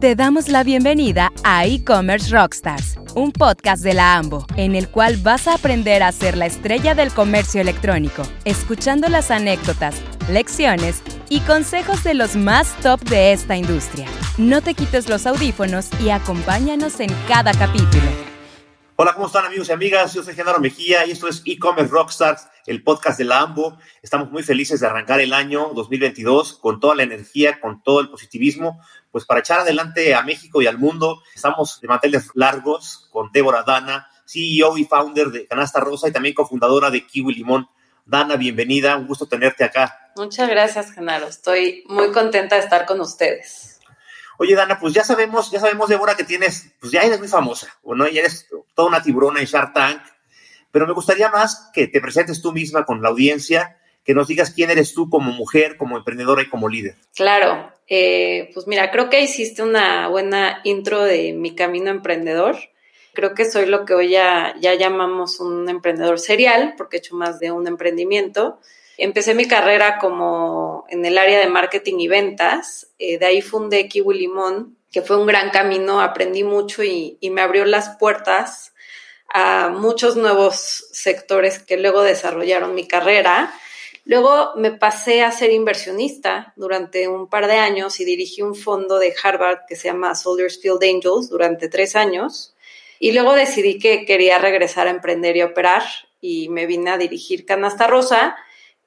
Te damos la bienvenida a E-Commerce Rockstars, un podcast de la AMBO, en el cual vas a aprender a ser la estrella del comercio electrónico, escuchando las anécdotas, lecciones y consejos de los más top de esta industria. No te quites los audífonos y acompáñanos en cada capítulo. Hola, ¿cómo están amigos y amigas? Yo soy Genaro Mejía y esto es E-Commerce Rockstars, el podcast de la AMBO. Estamos muy felices de arrancar el año 2022 con toda la energía, con todo el positivismo, pues para echar adelante a México y al mundo. Estamos de manteles largos con Débora Dana, CEO y founder de Canasta Rosa y también cofundadora de Kiwi Limón. Dana, bienvenida, un gusto tenerte acá. Muchas gracias, Genaro. Estoy muy contenta de estar con ustedes. Oye, Dana, pues ya sabemos, ya sabemos, Débora, que tienes, pues ya eres muy famosa, ¿no? Ya eres toda una tiburona en Shark Tank, pero me gustaría más que te presentes tú misma con la audiencia, que nos digas quién eres tú como mujer, como emprendedora y como líder. Claro, eh, pues mira, creo que hiciste una buena intro de mi camino emprendedor. Creo que soy lo que hoy ya, ya llamamos un emprendedor serial, porque he hecho más de un emprendimiento. Empecé mi carrera como en el área de marketing y ventas. Eh, de ahí fundé Kiwi Limón, que fue un gran camino. Aprendí mucho y, y me abrió las puertas a muchos nuevos sectores que luego desarrollaron mi carrera. Luego me pasé a ser inversionista durante un par de años y dirigí un fondo de Harvard que se llama Soldiers Field Angels durante tres años. Y luego decidí que quería regresar a emprender y operar y me vine a dirigir Canasta Rosa,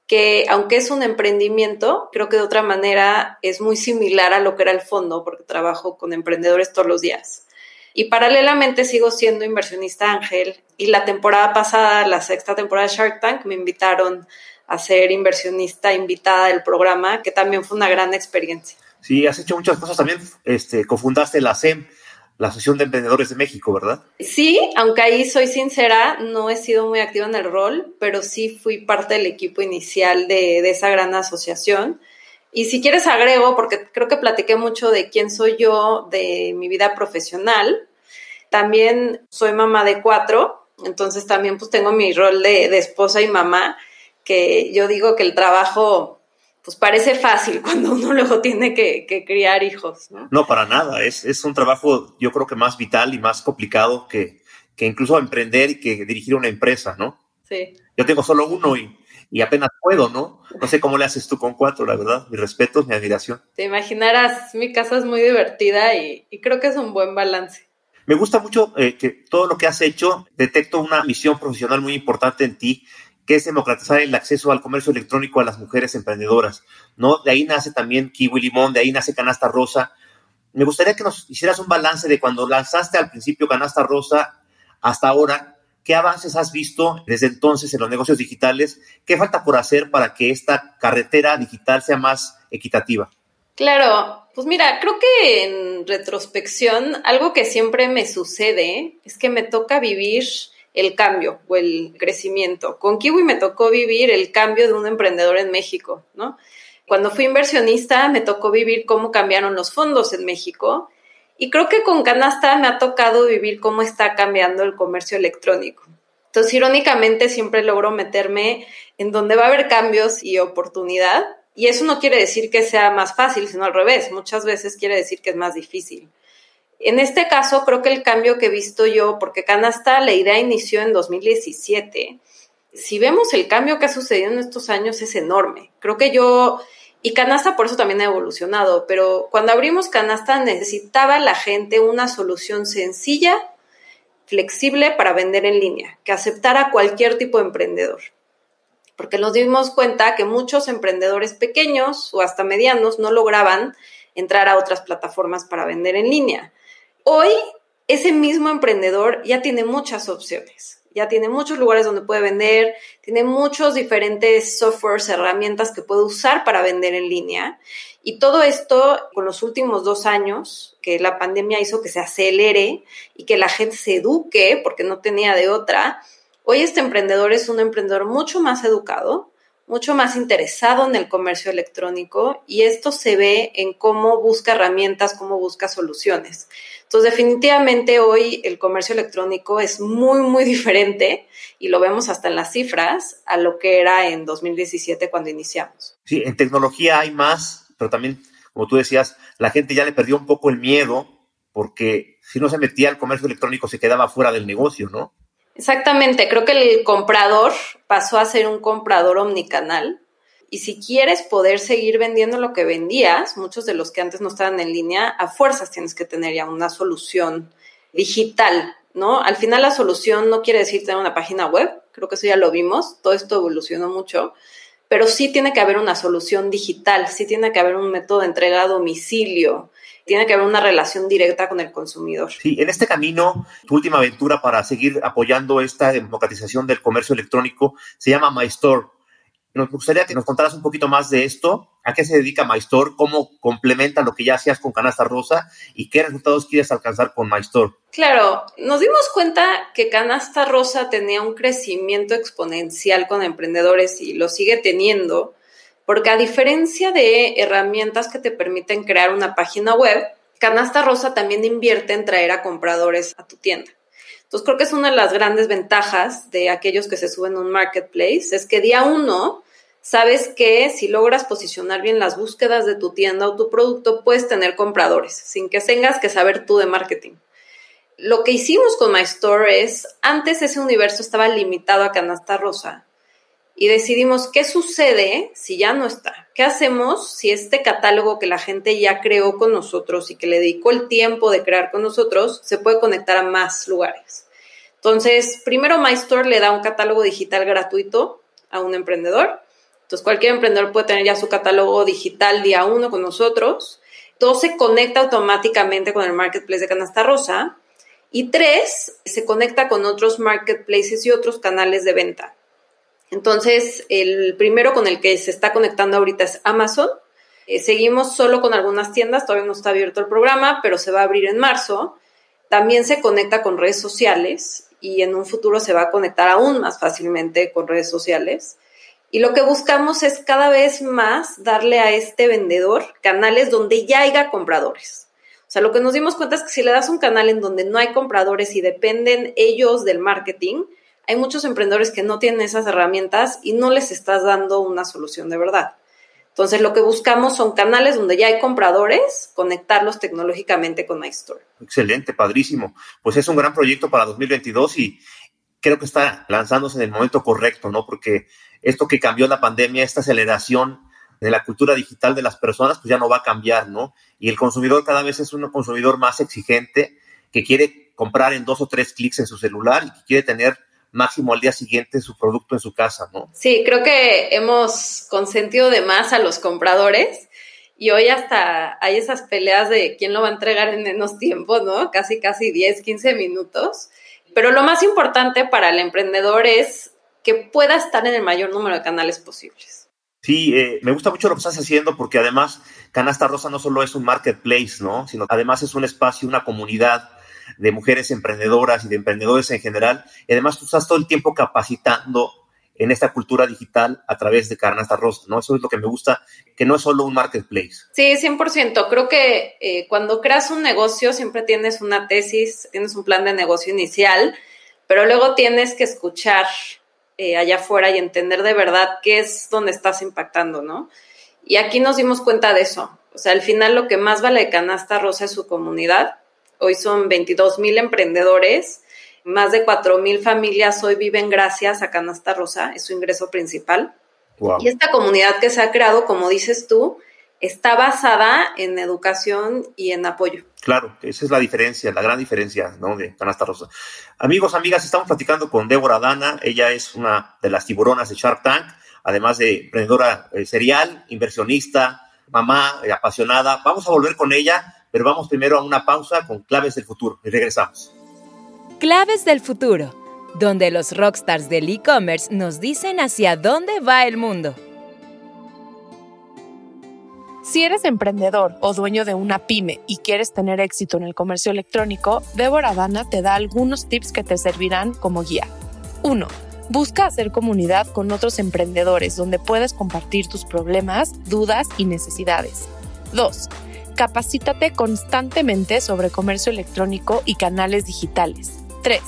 que aunque es un emprendimiento, creo que de otra manera es muy similar a lo que era el fondo, porque trabajo con emprendedores todos los días. Y paralelamente sigo siendo inversionista ángel y la temporada pasada, la sexta temporada de Shark Tank, me invitaron a ser inversionista invitada del programa, que también fue una gran experiencia. Sí, has hecho muchas cosas también, este, cofundaste la SEM, la Asociación de Emprendedores de México, ¿verdad? Sí, aunque ahí soy sincera, no he sido muy activa en el rol, pero sí fui parte del equipo inicial de, esa gran asociación. Y si quieres agrego, porque creo que platiqué mucho de quién soy yo, de mi vida profesional. También soy mamá de cuatro, entonces también pues tengo mi rol de, de esposa y mamá, que yo digo que el trabajo pues parece fácil cuando uno luego tiene que, criar hijos, ¿no? No, para nada. Es, es, un trabajo, yo creo que más vital y más complicado que, que, incluso emprender y que dirigir una empresa, ¿no? Sí. Yo tengo solo uno y, y apenas puedo, ¿no? No sé cómo le haces tú con cuatro, la verdad. Mi respeto, mi admiración. Te imaginarás, mi casa es muy divertida y, y creo que es un buen balance. Me gusta mucho eh, que todo lo que has hecho, detecto una misión profesional muy importante en ti, que es democratizar el acceso al comercio electrónico a las mujeres emprendedoras, ¿no? De ahí nace también Kiwi Limón, de ahí nace Canasta Rosa. Me gustaría que nos hicieras un balance de cuando lanzaste al principio Canasta Rosa hasta ahora, ¿qué avances has visto desde entonces en los negocios digitales? ¿Qué falta por hacer para que esta carretera digital sea más equitativa? Claro, pues mira, creo que en retrospección algo que siempre me sucede es que me toca vivir el cambio o el crecimiento. Con Kiwi me tocó vivir el cambio de un emprendedor en México, ¿no? Cuando fui inversionista me tocó vivir cómo cambiaron los fondos en México y creo que con Canasta me ha tocado vivir cómo está cambiando el comercio electrónico. Entonces, irónicamente, siempre logro meterme en donde va a haber cambios y oportunidad. Y eso no quiere decir que sea más fácil, sino al revés. Muchas veces quiere decir que es más difícil. En este caso, creo que el cambio que he visto yo, porque Canasta, la idea inició en 2017, si vemos el cambio que ha sucedido en estos años es enorme. Creo que yo, y Canasta por eso también ha evolucionado, pero cuando abrimos Canasta necesitaba la gente una solución sencilla, flexible para vender en línea, que aceptara cualquier tipo de emprendedor. Porque nos dimos cuenta que muchos emprendedores pequeños o hasta medianos no lograban entrar a otras plataformas para vender en línea. Hoy, ese mismo emprendedor ya tiene muchas opciones, ya tiene muchos lugares donde puede vender, tiene muchos diferentes softwares, herramientas que puede usar para vender en línea. Y todo esto con los últimos dos años, que la pandemia hizo que se acelere y que la gente se eduque, porque no tenía de otra, hoy este emprendedor es un emprendedor mucho más educado, mucho más interesado en el comercio electrónico y esto se ve en cómo busca herramientas, cómo busca soluciones. Entonces, definitivamente hoy el comercio electrónico es muy, muy diferente y lo vemos hasta en las cifras a lo que era en 2017 cuando iniciamos. Sí, en tecnología hay más, pero también como tú decías, la gente ya le perdió un poco el miedo porque si no se metía al comercio electrónico se quedaba fuera del negocio, ¿no? Exactamente, creo que el comprador pasó a ser un comprador omnicanal y si quieres poder seguir vendiendo lo que vendías, muchos de los que antes no estaban en línea, a fuerzas tienes que tener ya una solución digital, ¿no? Al final la solución no quiere decir tener una página web, creo que eso ya lo vimos, todo esto evolucionó mucho, pero sí tiene que haber una solución digital, sí tiene que haber un método de entrega a domicilio, tiene que haber una relación directa con el consumidor. Sí, en este camino, tu última aventura para seguir apoyando esta democratización del comercio electrónico se llama MyStore. Nos gustaría que nos contaras un poquito más de esto, a qué se dedica MyStore, cómo complementa lo que ya hacías con Canasta Rosa y qué resultados quieres alcanzar con MyStore. Claro, nos dimos cuenta que Canasta Rosa tenía un crecimiento exponencial con emprendedores y lo sigue teniendo, porque a diferencia de herramientas que te permiten crear una página web, Canasta Rosa también invierte en traer a compradores a tu tienda. Entonces creo que es una de las grandes ventajas de aquellos que se suben a un marketplace, es que día uno sabes que si logras posicionar bien las búsquedas de tu tienda o tu producto, puedes tener compradores, sin que tengas que saber tú de marketing. Lo que hicimos con My Store es, antes ese universo estaba limitado a canasta rosa y decidimos qué sucede si ya no está. ¿Qué hacemos si este catálogo que la gente ya creó con nosotros y que le dedicó el tiempo de crear con nosotros se puede conectar a más lugares? Entonces, primero MyStore le da un catálogo digital gratuito a un emprendedor. Entonces, cualquier emprendedor puede tener ya su catálogo digital día uno con nosotros. Todo se conecta automáticamente con el marketplace de Canasta Rosa. Y tres, se conecta con otros marketplaces y otros canales de venta. Entonces, el primero con el que se está conectando ahorita es Amazon. Eh, seguimos solo con algunas tiendas, todavía no está abierto el programa, pero se va a abrir en marzo. También se conecta con redes sociales y en un futuro se va a conectar aún más fácilmente con redes sociales. Y lo que buscamos es cada vez más darle a este vendedor canales donde ya haya compradores. O sea, lo que nos dimos cuenta es que si le das un canal en donde no hay compradores y dependen ellos del marketing, hay muchos emprendedores que no tienen esas herramientas y no les estás dando una solución de verdad. Entonces, lo que buscamos son canales donde ya hay compradores, conectarlos tecnológicamente con MyStore. Excelente, padrísimo. Pues es un gran proyecto para 2022 y creo que está lanzándose en el momento correcto, ¿no? Porque esto que cambió la pandemia, esta aceleración de la cultura digital de las personas, pues ya no va a cambiar, ¿no? Y el consumidor cada vez es un consumidor más exigente que quiere comprar en dos o tres clics en su celular y que quiere tener máximo al día siguiente su producto en su casa, ¿no? Sí, creo que hemos consentido de más a los compradores y hoy hasta hay esas peleas de quién lo va a entregar en menos tiempo, ¿no? Casi, casi 10, 15 minutos. Pero lo más importante para el emprendedor es que pueda estar en el mayor número de canales posibles. Sí, eh, me gusta mucho lo que estás haciendo porque además Canasta Rosa no solo es un marketplace, ¿no? Sino además es un espacio, una comunidad de mujeres emprendedoras y de emprendedores en general. Y además tú estás todo el tiempo capacitando en esta cultura digital a través de Canasta Rosa, ¿no? Eso es lo que me gusta, que no es solo un marketplace. Sí, 100%. Creo que eh, cuando creas un negocio siempre tienes una tesis, tienes un plan de negocio inicial, pero luego tienes que escuchar eh, allá afuera y entender de verdad qué es donde estás impactando, ¿no? Y aquí nos dimos cuenta de eso. O sea, al final lo que más vale de Canasta Rosa es su comunidad Hoy son 22 mil emprendedores, más de 4 mil familias hoy viven gracias a Canasta Rosa, es su ingreso principal. Y esta comunidad que se ha creado, como dices tú, está basada en educación y en apoyo. Claro, esa es la diferencia, la gran diferencia ¿no? de Canasta Rosa. Amigos, amigas, estamos platicando con Débora Dana, ella es una de las tiburonas de Shark Tank, además de emprendedora eh, serial, inversionista, mamá eh, apasionada. Vamos a volver con ella pero vamos primero a una pausa con Claves del Futuro y regresamos. Claves del Futuro, donde los rockstars del e-commerce nos dicen hacia dónde va el mundo. Si eres emprendedor o dueño de una pyme y quieres tener éxito en el comercio electrónico, Débora Dana te da algunos tips que te servirán como guía. 1. Busca hacer comunidad con otros emprendedores donde puedes compartir tus problemas, dudas y necesidades. 2 Capacítate constantemente sobre comercio electrónico y canales digitales. 3.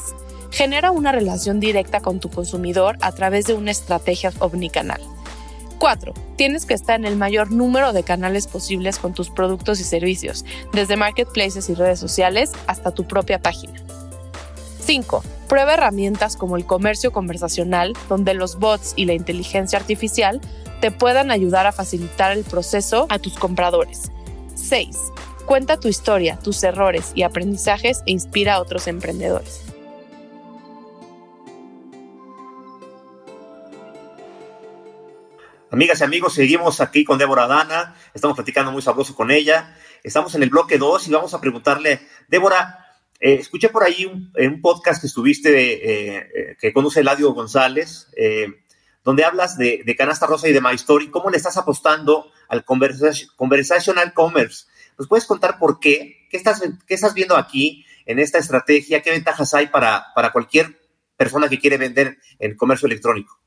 Genera una relación directa con tu consumidor a través de una estrategia omnicanal. 4. Tienes que estar en el mayor número de canales posibles con tus productos y servicios, desde marketplaces y redes sociales hasta tu propia página. 5. Prueba herramientas como el comercio conversacional, donde los bots y la inteligencia artificial te puedan ayudar a facilitar el proceso a tus compradores. 6. Cuenta tu historia, tus errores y aprendizajes e inspira a otros emprendedores. Amigas y amigos, seguimos aquí con Débora Dana, estamos platicando muy sabroso con ella, estamos en el bloque 2 y vamos a preguntarle, Débora, eh, escuché por ahí un, podcast que estuviste, eh, eh, que conoce Eladio González, donde hablas de, Canasta Rosa y de My Story, cómo le estás apostando al conversational commerce. ¿Nos puedes contar por qué? ¿Qué estás, qué estás viendo aquí en esta estrategia? ¿Qué ventajas hay para, para cualquier persona que quiere vender en comercio electrónico?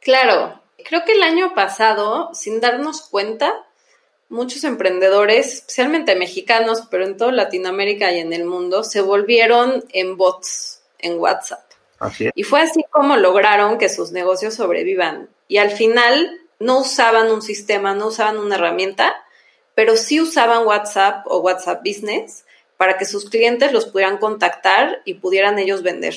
Claro, creo que el año pasado, sin darnos cuenta, muchos emprendedores, especialmente mexicanos, pero en toda Latinoamérica y en el mundo, se volvieron en bots en WhatsApp. Y fue así como lograron que sus negocios sobrevivan. Y al final no usaban un sistema, no usaban una herramienta, pero sí usaban WhatsApp o WhatsApp Business para que sus clientes los pudieran contactar y pudieran ellos vender.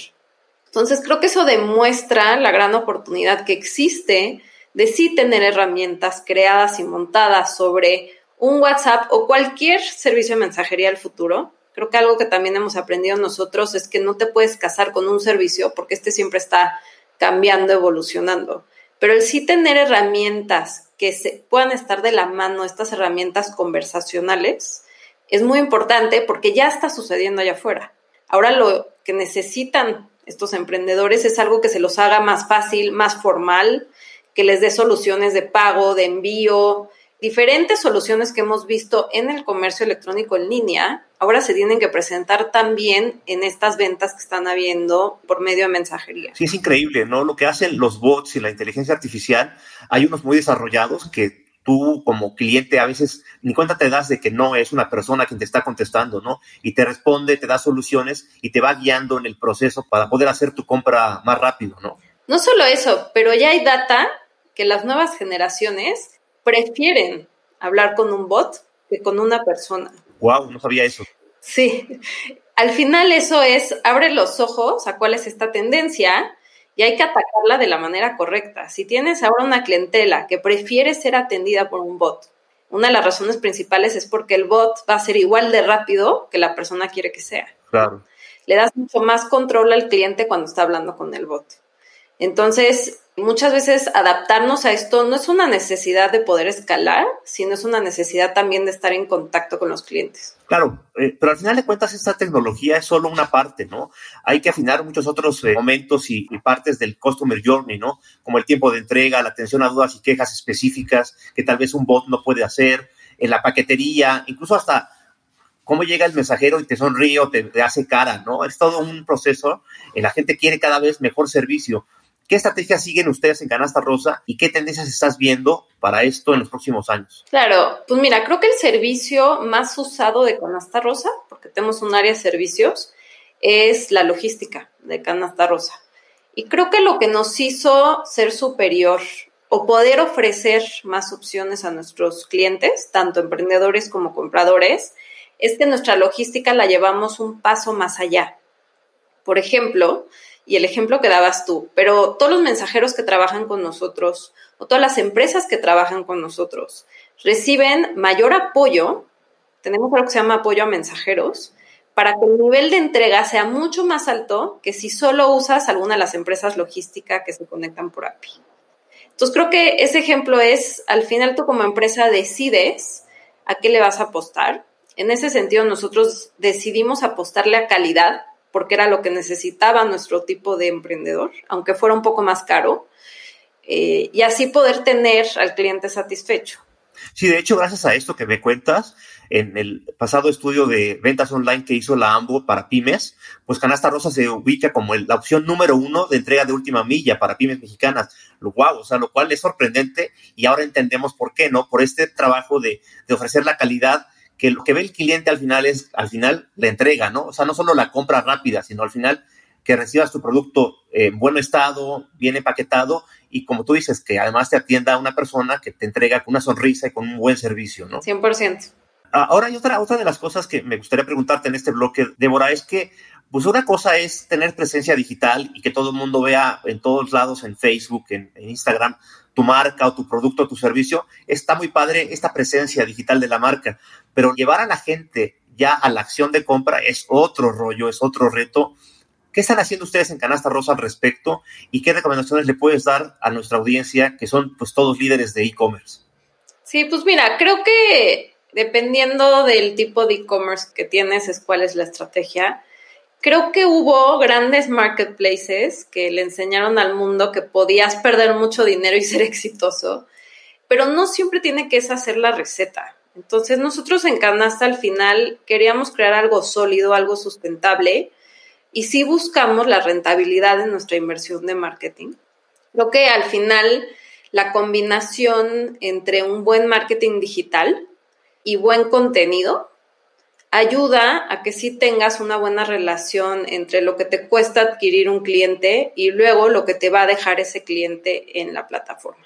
Entonces creo que eso demuestra la gran oportunidad que existe de sí tener herramientas creadas y montadas sobre un WhatsApp o cualquier servicio de mensajería del futuro. Creo que algo que también hemos aprendido nosotros es que no te puedes casar con un servicio porque este siempre está cambiando, evolucionando. Pero el sí tener herramientas que se puedan estar de la mano, estas herramientas conversacionales, es muy importante porque ya está sucediendo allá afuera. Ahora lo que necesitan estos emprendedores es algo que se los haga más fácil, más formal, que les dé soluciones de pago, de envío, diferentes soluciones que hemos visto en el comercio electrónico en línea, ahora se tienen que presentar también en estas ventas que están habiendo por medio de mensajería. Sí, es increíble, ¿no? Lo que hacen los bots y la inteligencia artificial, hay unos muy desarrollados que tú como cliente a veces ni cuenta te das de que no es una persona quien te está contestando, ¿no? Y te responde, te da soluciones y te va guiando en el proceso para poder hacer tu compra más rápido, ¿no? No solo eso, pero ya hay data que las nuevas generaciones prefieren hablar con un bot que con una persona. Wow, no sabía eso. Sí. Al final eso es abre los ojos a cuál es esta tendencia y hay que atacarla de la manera correcta. Si tienes ahora una clientela que prefiere ser atendida por un bot, una de las razones principales es porque el bot va a ser igual de rápido que la persona quiere que sea. Claro. Le das mucho más control al cliente cuando está hablando con el bot. Entonces, muchas veces adaptarnos a esto no es una necesidad de poder escalar, sino es una necesidad también de estar en contacto con los clientes. Claro, eh, pero al final de cuentas esta tecnología es solo una parte, ¿no? Hay que afinar muchos otros eh, momentos y, partes del customer journey, ¿no? Como el tiempo de entrega, la atención a dudas y quejas específicas que tal vez un bot no puede hacer, en la paquetería, incluso hasta cómo llega el mensajero y te sonríe o te, te hace cara, ¿no? Es todo un proceso. y la gente quiere cada vez mejor servicio ¿Qué estrategias siguen ustedes en Canasta Rosa y qué tendencias estás viendo para esto en los próximos años? Claro, pues mira, creo que el servicio más usado de Canasta Rosa, porque tenemos un área de servicios, es la logística de Canasta Rosa. Y creo que lo que nos hizo ser superior o poder ofrecer más opciones a nuestros clientes, tanto emprendedores como compradores, es que nuestra logística la llevamos un paso más allá. Por ejemplo, y el ejemplo que dabas tú, pero todos los mensajeros que trabajan con nosotros o todas las empresas que trabajan con nosotros reciben mayor apoyo, tenemos algo que se llama apoyo a mensajeros, para que el nivel de entrega sea mucho más alto que si solo usas alguna de las empresas logísticas que se conectan por API. Entonces creo que ese ejemplo es, al final tú como empresa decides a qué le vas a apostar. En ese sentido, nosotros decidimos apostarle a calidad porque era lo que necesitaba nuestro tipo de emprendedor, aunque fuera un poco más caro, eh, y así poder tener al cliente satisfecho. Sí, de hecho, gracias a esto que me cuentas, en el pasado estudio de ventas online que hizo la AMBO para pymes, pues Canasta Rosa se ubica como la opción número uno de entrega de última milla para pymes mexicanas. Lo guau, o sea, lo cual es sorprendente y ahora entendemos por qué, ¿no? Por este trabajo de, de ofrecer la calidad que lo que ve el cliente al final es, al final, la entrega, ¿no? O sea, no solo la compra rápida, sino al final que recibas tu producto en buen estado, bien empaquetado y como tú dices, que además te atienda una persona que te entrega con una sonrisa y con un buen servicio, ¿no? 100%. Ah, ahora hay otra, otra de las cosas que me gustaría preguntarte en este bloque, Débora, es que pues una cosa es tener presencia digital y que todo el mundo vea en todos lados, en Facebook, en, en Instagram, tu marca o tu producto o tu servicio. Está muy padre esta presencia digital de la marca, pero llevar a la gente ya a la acción de compra es otro rollo, es otro reto. ¿Qué están haciendo ustedes en Canasta Rosa al respecto y qué recomendaciones le puedes dar a nuestra audiencia, que son pues todos líderes de e-commerce? Sí, pues mira, creo que dependiendo del tipo de e-commerce que tienes es cuál es la estrategia. Creo que hubo grandes marketplaces que le enseñaron al mundo que podías perder mucho dinero y ser exitoso, pero no siempre tiene que esa ser la receta. Entonces nosotros en Canasta al final queríamos crear algo sólido, algo sustentable, y sí buscamos la rentabilidad en nuestra inversión de marketing. Creo que al final la combinación entre un buen marketing digital y buen contenido ayuda a que sí tengas una buena relación entre lo que te cuesta adquirir un cliente y luego lo que te va a dejar ese cliente en la plataforma.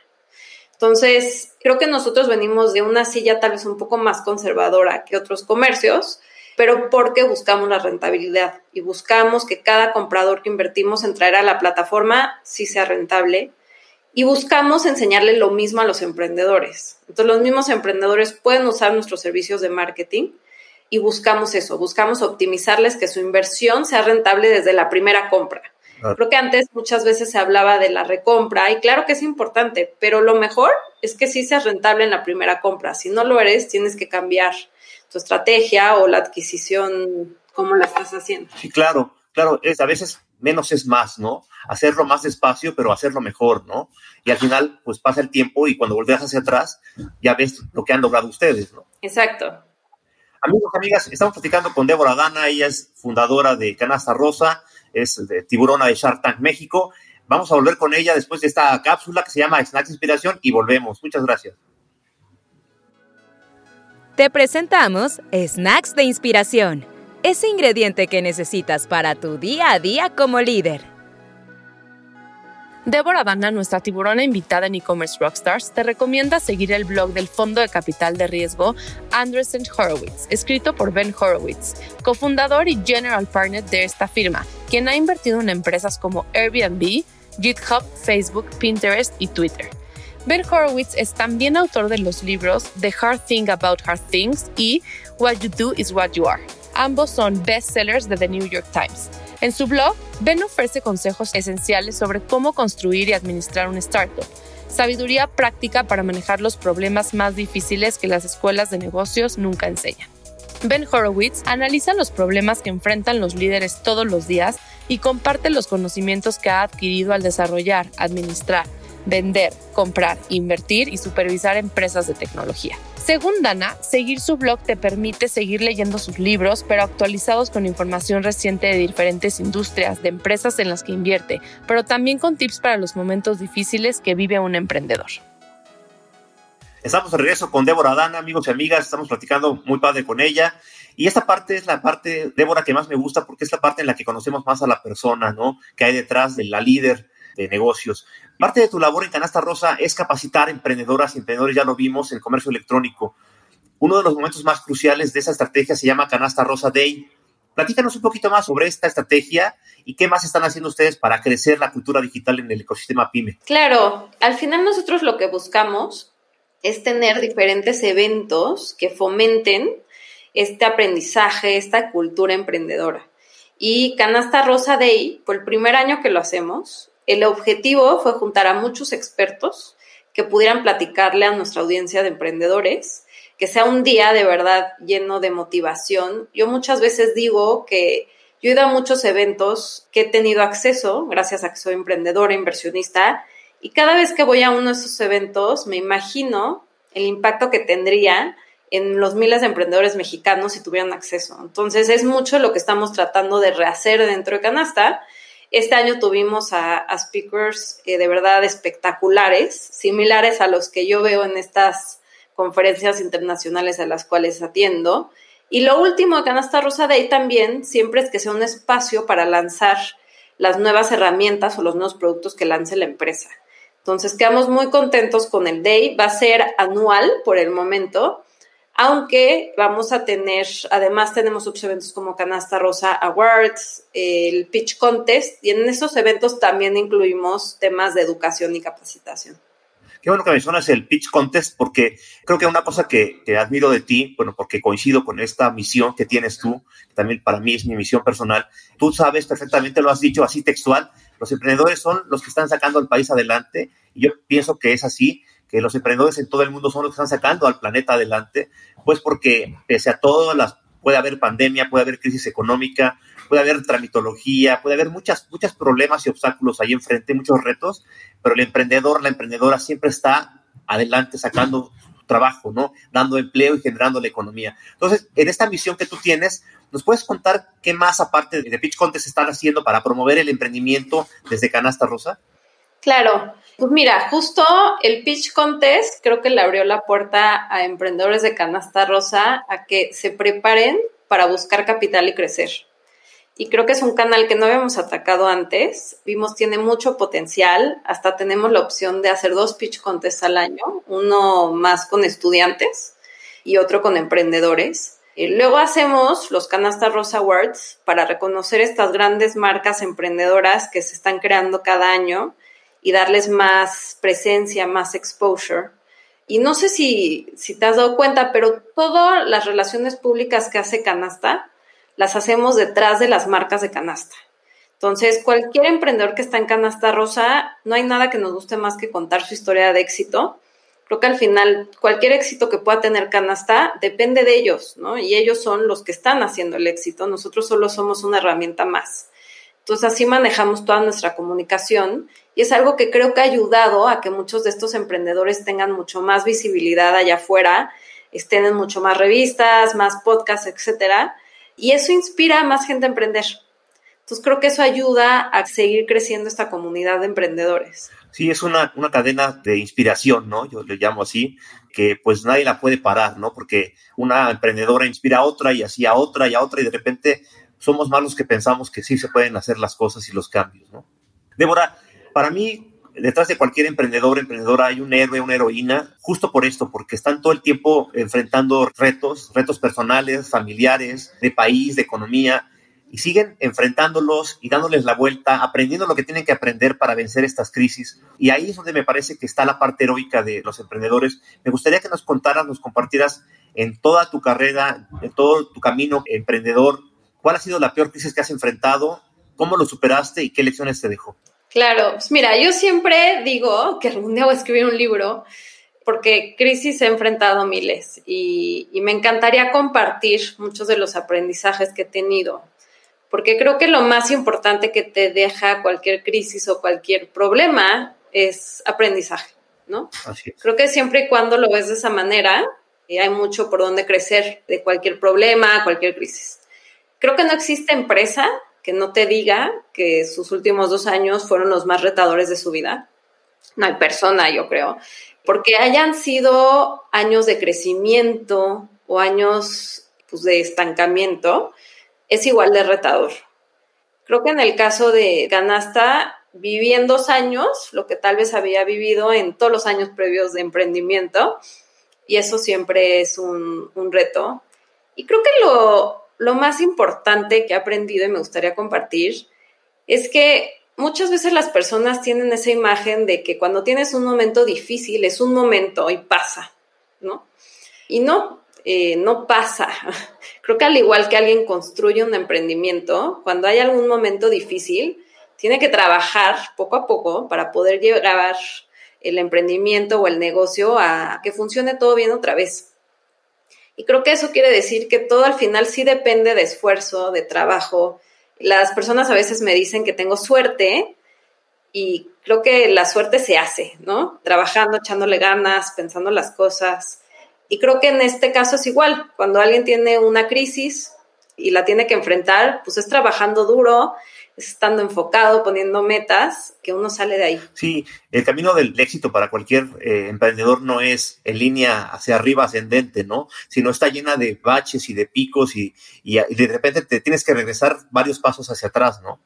Entonces, creo que nosotros venimos de una silla tal vez un poco más conservadora que otros comercios, pero porque buscamos la rentabilidad y buscamos que cada comprador que invertimos en traer a la plataforma sí sea rentable y buscamos enseñarle lo mismo a los emprendedores. Entonces los mismos emprendedores pueden usar nuestros servicios de marketing y buscamos eso, buscamos optimizarles que su inversión sea rentable desde la primera compra. Creo que antes muchas veces se hablaba de la recompra y claro que es importante, pero lo mejor es que sí seas rentable en la primera compra. Si no lo eres, tienes que cambiar tu estrategia o la adquisición, cómo la estás haciendo. Sí, claro, claro, es a veces menos es más, ¿no? Hacerlo más despacio, pero hacerlo mejor, ¿no? Y al final, pues pasa el tiempo y cuando volteas hacia atrás, ya ves lo que han logrado ustedes, ¿no? Exacto. Amigos, amigas, estamos platicando con Débora Dana, ella es fundadora de Canasta Rosa, es de tiburona de Shark Tank México. Vamos a volver con ella después de esta cápsula que se llama Snacks Inspiración y volvemos. Muchas gracias. Te presentamos Snacks de Inspiración, ese ingrediente que necesitas para tu día a día como líder. Débora Dana, nuestra tiburona invitada en e-commerce Rockstars, te recomienda seguir el blog del fondo de capital de riesgo Andresen Horowitz, escrito por Ben Horowitz, cofundador y general partner de esta firma, quien ha invertido en empresas como Airbnb, GitHub, Facebook, Pinterest y Twitter. Ben Horowitz es también autor de los libros The Hard Thing About Hard Things y What You Do Is What You Are. Ambos son bestsellers de The New York Times. En su blog, Ben ofrece consejos esenciales sobre cómo construir y administrar un startup, sabiduría práctica para manejar los problemas más difíciles que las escuelas de negocios nunca enseñan. Ben Horowitz analiza los problemas que enfrentan los líderes todos los días y comparte los conocimientos que ha adquirido al desarrollar, administrar, vender, comprar, invertir y supervisar empresas de tecnología. Según Dana, seguir su blog te permite seguir leyendo sus libros, pero actualizados con información reciente de diferentes industrias, de empresas en las que invierte, pero también con tips para los momentos difíciles que vive un emprendedor. Estamos de regreso con Débora Dana, amigos y amigas, estamos platicando muy padre con ella. Y esta parte es la parte, Débora, que más me gusta porque es la parte en la que conocemos más a la persona, ¿no? Que hay detrás de la líder de negocios. Parte de tu labor en Canasta Rosa es capacitar emprendedoras y emprendedores, ya lo vimos, en el comercio electrónico. Uno de los momentos más cruciales de esa estrategia se llama Canasta Rosa Day. Platícanos un poquito más sobre esta estrategia y qué más están haciendo ustedes para crecer la cultura digital en el ecosistema PyME. Claro, al final nosotros lo que buscamos es tener diferentes eventos que fomenten este aprendizaje, esta cultura emprendedora. Y Canasta Rosa Day, por el primer año que lo hacemos, el objetivo fue juntar a muchos expertos que pudieran platicarle a nuestra audiencia de emprendedores, que sea un día de verdad lleno de motivación. Yo muchas veces digo que yo he ido a muchos eventos que he tenido acceso gracias a que soy emprendedora, inversionista, y cada vez que voy a uno de esos eventos me imagino el impacto que tendría en los miles de emprendedores mexicanos si tuvieran acceso. Entonces es mucho lo que estamos tratando de rehacer dentro de Canasta este año tuvimos a, speakers eh, de verdad espectaculares, similares a los que yo veo en estas conferencias internacionales a las cuales atiendo. Y lo último de Canasta Rosa Day también siempre es que sea un espacio para lanzar las nuevas herramientas o los nuevos productos que lance la empresa. Entonces, quedamos muy contentos con el Day. Va a ser anual por el momento, aunque vamos a tener, además tenemos otros eventos como Canasta Rosa Awards, el Pitch Contest, y en esos eventos también incluimos temas de educación y capacitación. Qué bueno que mencionas el Pitch Contest, porque creo que una cosa que, que, admiro de ti, bueno, porque coincido con esta misión que tienes tú, que también para mí es mi misión personal, tú sabes perfectamente, lo has dicho así textual, los emprendedores son los que están sacando al país adelante, y yo pienso que es así, que los emprendedores en todo el mundo son los que están sacando al planeta adelante, pues porque pese a todo, las, puede haber pandemia, puede haber crisis económica, puede haber tramitología, puede haber muchas, muchos problemas y obstáculos ahí enfrente, muchos retos, pero el emprendedor, la emprendedora siempre está adelante sacando trabajo, ¿no? Dando empleo y generando la economía. Entonces, en esta misión que tú tienes, ¿nos puedes contar qué más aparte de Pitch Contest están haciendo para promover el emprendimiento desde Canasta Rosa? Claro, pues mira, justo el Pitch Contest creo que le abrió la puerta a emprendedores de Canasta Rosa a que se preparen para buscar capital y crecer y creo que es un canal que no habíamos atacado antes. Vimos tiene mucho potencial, hasta tenemos la opción de hacer dos pitch contests al año, uno más con estudiantes y otro con emprendedores. Y luego hacemos los Canasta Rosa Awards para reconocer estas grandes marcas emprendedoras que se están creando cada año y darles más presencia, más exposure. Y no sé si, si te has dado cuenta, pero todas las relaciones públicas que hace Canasta las hacemos detrás de las marcas de canasta. Entonces, cualquier emprendedor que está en canasta rosa, no hay nada que nos guste más que contar su historia de éxito. Creo que al final, cualquier éxito que pueda tener canasta depende de ellos, ¿no? Y ellos son los que están haciendo el éxito. Nosotros solo somos una herramienta más. Entonces, así manejamos toda nuestra comunicación y es algo que creo que ha ayudado a que muchos de estos emprendedores tengan mucho más visibilidad allá afuera, estén en mucho más revistas, más podcasts, etcétera y eso inspira a más gente a emprender. Entonces creo que eso ayuda a seguir creciendo esta comunidad de emprendedores. Sí, es una, una cadena de inspiración, ¿no? Yo le llamo así, que pues nadie la puede parar, ¿no? Porque una emprendedora inspira a otra y así a otra y a otra y de repente somos más los que pensamos que sí se pueden hacer las cosas y los cambios, ¿no? Débora, para mí detrás de cualquier emprendedor, emprendedora, hay un héroe, una heroína, justo por esto, porque están todo el tiempo enfrentando retos, retos personales, familiares, de país, de economía, y siguen enfrentándolos y dándoles la vuelta, aprendiendo lo que tienen que aprender para vencer estas crisis. Y ahí es donde me parece que está la parte heroica de los emprendedores. Me gustaría que nos contaras, nos compartieras en toda tu carrera, en todo tu camino emprendedor, cuál ha sido la peor crisis que has enfrentado, cómo lo superaste y qué lecciones te dejó. Claro, pues mira, yo siempre digo que algún día voy a escribir un libro porque crisis he enfrentado miles y, me encantaría compartir muchos de los aprendizajes que he tenido, porque creo que lo más importante que te deja cualquier crisis o cualquier problema es aprendizaje, ¿no? Así es. Creo que siempre y cuando lo ves de esa manera, eh, hay mucho por donde crecer de cualquier problema, cualquier crisis. Creo que no existe empresa que no te diga que sus últimos dos años fueron los más retadores de su vida. No hay persona, yo creo, porque hayan sido años de crecimiento o años pues, de estancamiento, es igual de retador. Creo que en el caso de Canasta, viví en dos años lo que tal vez había vivido en todos los años previos de emprendimiento, y eso siempre es un, un reto. Y creo que lo, lo más importante que he aprendido y me gustaría compartir es que muchas veces las personas tienen esa imagen de que cuando tienes un momento difícil es un momento y pasa, ¿no? Y no, eh, no pasa. Creo que al igual que alguien construye un emprendimiento, cuando hay algún momento difícil, tiene que trabajar poco a poco para poder llevar el emprendimiento o el negocio a que funcione todo bien otra vez. Y creo que eso quiere decir que todo al final sí depende de esfuerzo, de trabajo. Las personas a veces me dicen que tengo suerte y creo que la suerte se hace, ¿no? Trabajando, echándole ganas, pensando las cosas. Y creo que en este caso es igual. Cuando alguien tiene una crisis y la tiene que enfrentar, pues es trabajando duro, estando enfocado, poniendo metas, que uno sale de ahí. Sí, el camino del éxito para cualquier eh, emprendedor no es en línea hacia arriba ascendente, ¿no? Sino está llena de baches y de picos y, y, de repente te tienes que regresar varios pasos hacia atrás, ¿no?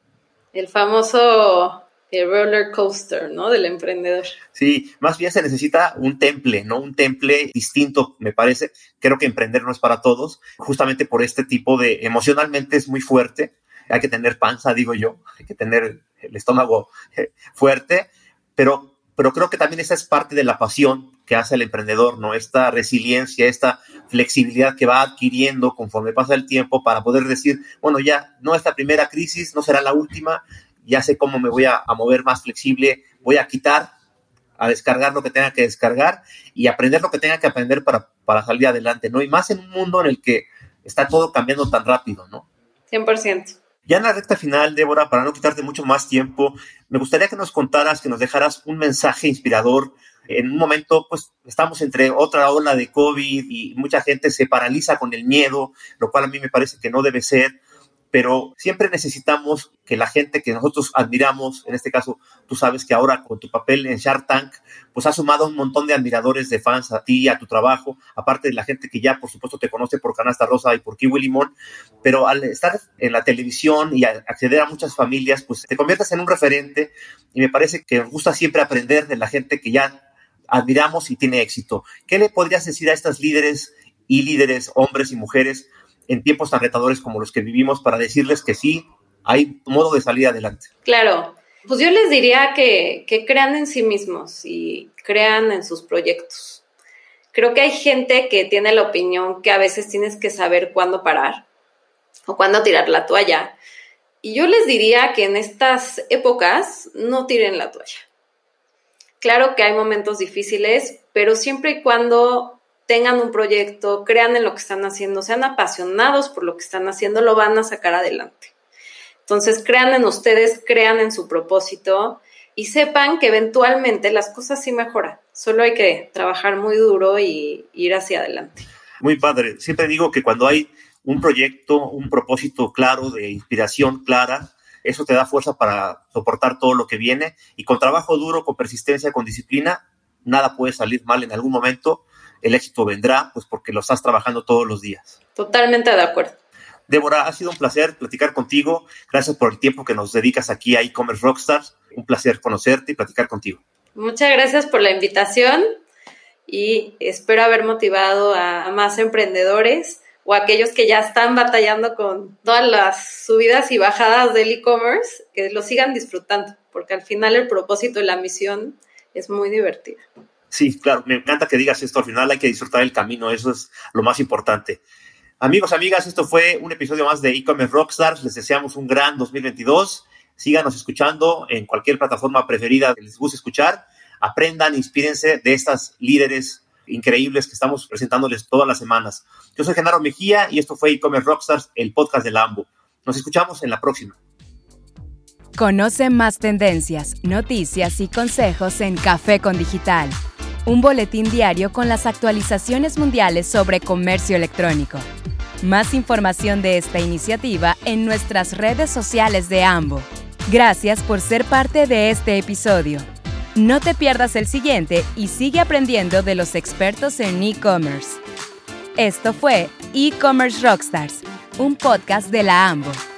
El famoso el roller coaster, ¿no? Del emprendedor. Sí, más bien se necesita un temple, ¿no? Un temple distinto, me parece. Creo que emprender no es para todos, justamente por este tipo de, emocionalmente es muy fuerte. Hay que tener panza, digo yo, hay que tener el estómago eh, fuerte, pero pero creo que también esa es parte de la pasión que hace el emprendedor, ¿no? Esta resiliencia, esta flexibilidad que va adquiriendo conforme pasa el tiempo para poder decir, bueno, ya no esta primera crisis, no será la última, ya sé cómo me voy a, mover más flexible, voy a quitar, a descargar lo que tenga que descargar y aprender lo que tenga que aprender para, para salir adelante, ¿no? Y más en un mundo en el que está todo cambiando tan rápido, ¿no? 100%. Ya en la recta final, Débora, para no quitarte mucho más tiempo, me gustaría que nos contaras, que nos dejaras un mensaje inspirador. En un momento, pues estamos entre otra ola de COVID y mucha gente se paraliza con el miedo, lo cual a mí me parece que no debe ser pero siempre necesitamos que la gente que nosotros admiramos, en este caso, tú sabes que ahora con tu papel en Shark Tank, pues ha sumado un montón de admiradores, de fans a ti, a tu trabajo, aparte de la gente que ya, por supuesto, te conoce por Canasta Rosa y por Kiwi Limón, pero al estar en la televisión y acceder a muchas familias, pues te conviertes en un referente y me parece que nos gusta siempre aprender de la gente que ya admiramos y tiene éxito. ¿Qué le podrías decir a estas líderes y líderes, hombres y mujeres, en tiempos tan retadores como los que vivimos para decirles que sí, hay modo de salir adelante. Claro, pues yo les diría que, que crean en sí mismos y crean en sus proyectos. Creo que hay gente que tiene la opinión que a veces tienes que saber cuándo parar o cuándo tirar la toalla. Y yo les diría que en estas épocas no tiren la toalla. Claro que hay momentos difíciles, pero siempre y cuando tengan un proyecto, crean en lo que están haciendo, sean apasionados por lo que están haciendo, lo van a sacar adelante. Entonces, crean en ustedes, crean en su propósito y sepan que eventualmente las cosas sí mejoran. Solo hay que trabajar muy duro y ir hacia adelante. Muy padre. Siempre digo que cuando hay un proyecto, un propósito claro, de inspiración clara, eso te da fuerza para soportar todo lo que viene y con trabajo duro, con persistencia, con disciplina, nada puede salir mal en algún momento el éxito vendrá, pues porque lo estás trabajando todos los días. Totalmente de acuerdo. Débora, ha sido un placer platicar contigo. Gracias por el tiempo que nos dedicas aquí a e-commerce rockstars. Un placer conocerte y platicar contigo. Muchas gracias por la invitación y espero haber motivado a más emprendedores o aquellos que ya están batallando con todas las subidas y bajadas del e-commerce, que lo sigan disfrutando, porque al final el propósito y la misión es muy divertida. Sí, claro, me encanta que digas esto al final, hay que disfrutar el camino, eso es lo más importante. Amigos, amigas, esto fue un episodio más de e-commerce Rockstars, les deseamos un gran 2022, síganos escuchando en cualquier plataforma preferida que les guste escuchar, aprendan, inspírense de estas líderes increíbles que estamos presentándoles todas las semanas. Yo soy Genaro Mejía y esto fue e-commerce Rockstars, el podcast de Lambo. Nos escuchamos en la próxima. Conoce más tendencias, noticias y consejos en Café con Digital un boletín diario con las actualizaciones mundiales sobre comercio electrónico. Más información de esta iniciativa en nuestras redes sociales de AMBO. Gracias por ser parte de este episodio. No te pierdas el siguiente y sigue aprendiendo de los expertos en e-commerce. Esto fue E-Commerce Rockstars, un podcast de la AMBO.